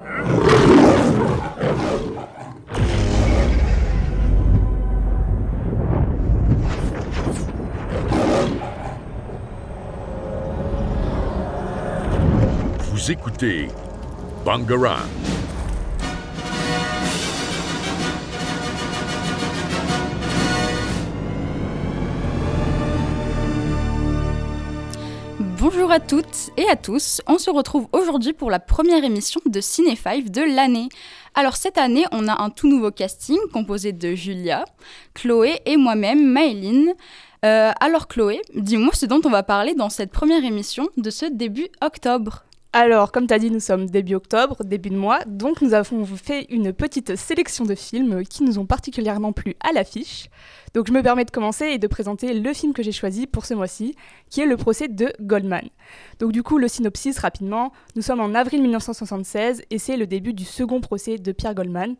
Vous écoutez Bangarang. Bonjour à toutes et à tous, on se retrouve aujourd'hui pour la première émission de Ciné5 de l'année. Alors cette année, on a un tout nouveau casting composé de Julia, Chloé et moi-même, Maëline. Euh, alors Chloé, dis-moi ce dont on va parler dans cette première émission de ce début octobre. Alors, comme tu as dit, nous sommes début octobre, début de mois, donc nous avons fait une petite sélection de films qui nous ont particulièrement plu à l'affiche. Donc je me permets de commencer et de présenter le film que j'ai choisi pour ce mois-ci, qui est Le procès de Goldman. Donc du coup, le synopsis rapidement, nous sommes en avril 1976 et c'est le début du second procès de Pierre Goldman,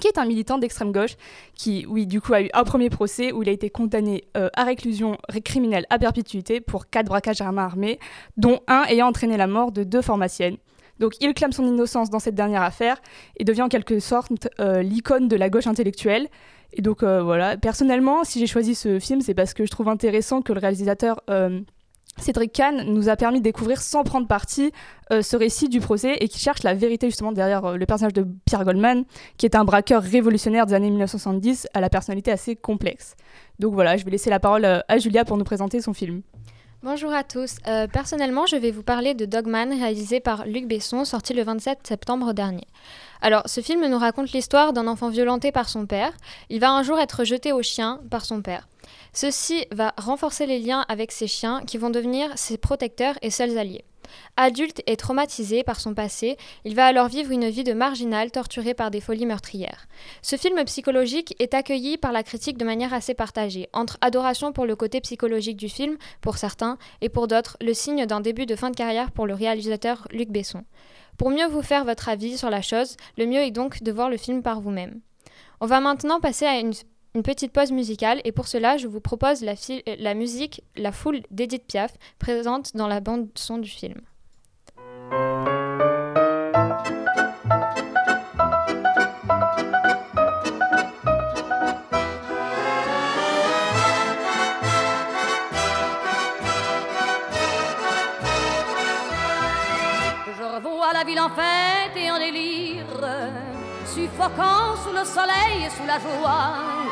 qui est un militant d'extrême gauche, qui, oui, du coup, a eu un premier procès où il a été condamné euh, à réclusion criminelle à perpétuité pour quatre braquages à main armée, dont un ayant entraîné la mort de deux pharmaciennes. Donc il clame son innocence dans cette dernière affaire et devient en quelque sorte euh, l'icône de la gauche intellectuelle. Et donc euh, voilà, personnellement, si j'ai choisi ce film, c'est parce que je trouve intéressant que le réalisateur Cédric Kahn nous a permis de découvrir sans prendre parti euh, ce récit du procès et qui cherche la vérité justement derrière euh, le personnage de Pierre Goldman, qui est un braqueur révolutionnaire des années 1970 à la personnalité assez complexe. Donc voilà, je vais laisser la parole euh, à Julia pour nous présenter son film. Bonjour à tous. personnellement, je vais vous parler de Dogman, réalisé par Luc Besson, sorti le 27 septembre dernier. Alors, ce film nous raconte l'histoire d'un enfant violenté par son père. Il va un jour être jeté au chien par son père. Ceci va renforcer les liens avec ses chiens qui vont devenir ses protecteurs et seuls alliés. Adulte et traumatisé par son passé, il va alors vivre une vie de marginal torturé par des folies meurtrières. Ce film psychologique est accueilli par la critique de manière assez partagée, entre adoration pour le côté psychologique du film, pour certains, et pour d'autres, le signe d'un début de fin de carrière pour le réalisateur Luc Besson. Pour mieux vous faire votre avis sur la chose, le mieux est donc de voir le film par vous-même. On va maintenant passer à une, petite pause musicale et pour cela, je vous propose la, la musique La foule d'Edith Piaf présente dans la bande son du film. la ville en fête et en délire, suffoquant sous le soleil et sous la joie.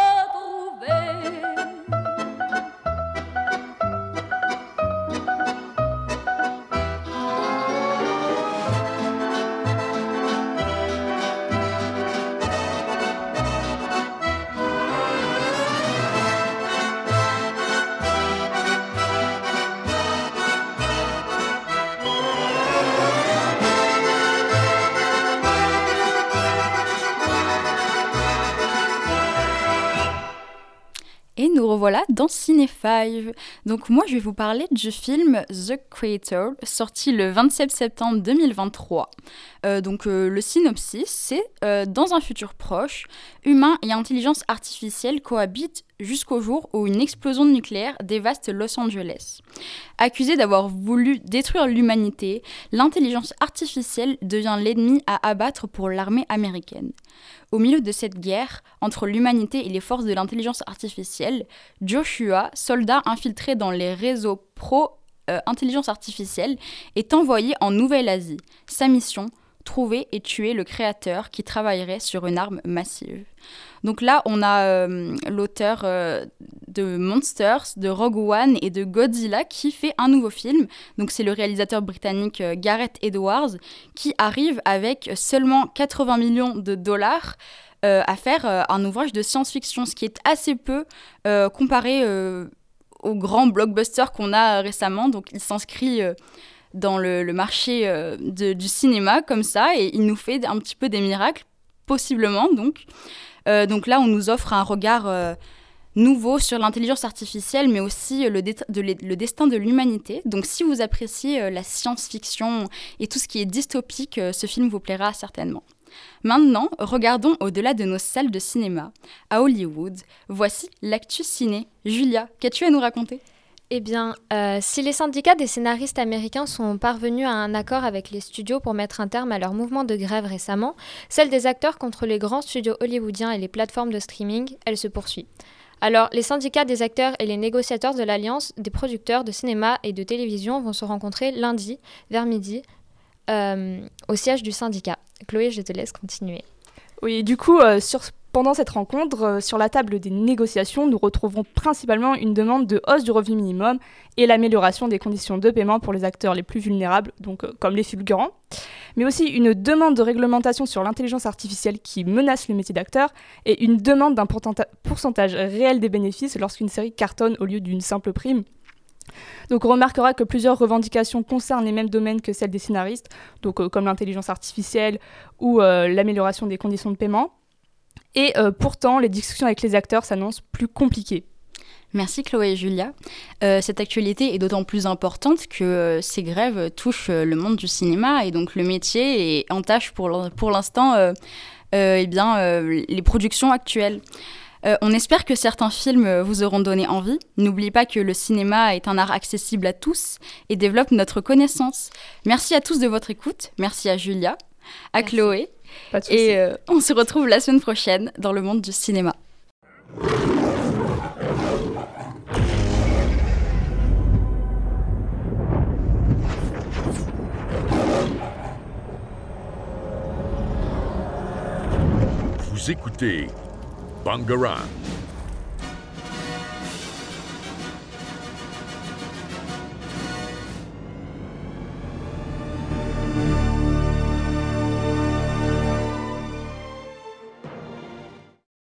Noor revoilà dans Ciné 5. Donc moi je vais vous parler du film The Creator, sorti le 27 septembre 2023. Euh, donc euh, le synopsis, c'est euh, dans un futur proche, humains et intelligence artificielle cohabitent jusqu'au jour où une explosion nucléaire dévaste Los Angeles. Accusée d'avoir voulu détruire l'humanité, l'intelligence artificielle devient l'ennemi à abattre pour l'armée américaine. Au milieu de cette guerre entre l'humanité et les forces de l'intelligence artificielle, Joshua, soldat infiltré dans les réseaux pro-intelligence artificielle, est envoyé en Nouvelle-Asie. Sa mission trouver et tuer le créateur qui travaillerait sur une arme massive. Donc là, on a euh, l'auteur euh, de Monsters, de Rogue One et de Godzilla qui fait un nouveau film. Donc c'est le réalisateur britannique euh, Gareth Edwards qui arrive avec seulement 80 millions de dollars à faire un ouvrage de science-fiction, ce qui est assez peu comparé aux grands blockbusters qu'on a récemment. Donc il s'inscrit dans le, marché euh, du cinéma comme ça et il nous fait un petit peu des miracles, possiblement donc. Euh, donc là, on nous offre un regard euh, nouveau sur l'intelligence artificielle, mais aussi le destin de l'humanité. Donc si vous appréciez la science-fiction et tout ce qui est dystopique, ce film vous plaira certainement. Maintenant, regardons au-delà de nos salles de cinéma. À Hollywood, voici l'actu ciné. Julia, qu'as-tu à nous raconter? Eh bien, euh, si les syndicats des scénaristes américains sont parvenus à un accord avec les studios pour mettre un terme à leur mouvement de grève récemment, celle des acteurs contre les grands studios hollywoodiens et les plateformes de streaming, elle se poursuit. Alors, les syndicats des acteurs et les négociateurs de l'Alliance des producteurs de cinéma et de télévision vont se rencontrer lundi, vers midi, euh, au siège du syndicat. Chloé, je te laisse continuer. Oui, du coup, euh, pendant cette rencontre, euh, sur la table des négociations, nous retrouverons principalement une demande de hausse du revenu minimum et l'amélioration des conditions de paiement pour les acteurs les plus vulnérables, donc euh, comme les fulgurants, mais aussi une demande de réglementation sur l'intelligence artificielle qui menace le métier d'acteur et une demande d'un pourcentage réel des bénéfices lorsqu'une série cartonne au lieu d'une simple prime. Donc on remarquera que plusieurs revendications concernent les mêmes domaines que celles des scénaristes, donc euh, comme l'intelligence artificielle ou l'amélioration des conditions de paiement. Et euh, pourtant, les discussions avec les acteurs s'annoncent plus compliquées. Merci Chloé et Julia. Euh, cette actualité est d'autant plus importante que euh, ces grèves touchent le monde du cinéma et donc le métier est en tâche pour l'instant eh les productions actuelles. On espère que certains films vous auront donné envie. N'oubliez pas que le cinéma est un art accessible à tous et développe notre connaissance. Merci à tous de votre écoute. Merci à Julia, à Chloé et euh, on se retrouve la semaine prochaine dans le monde du cinéma. Vous écoutez Bangarang.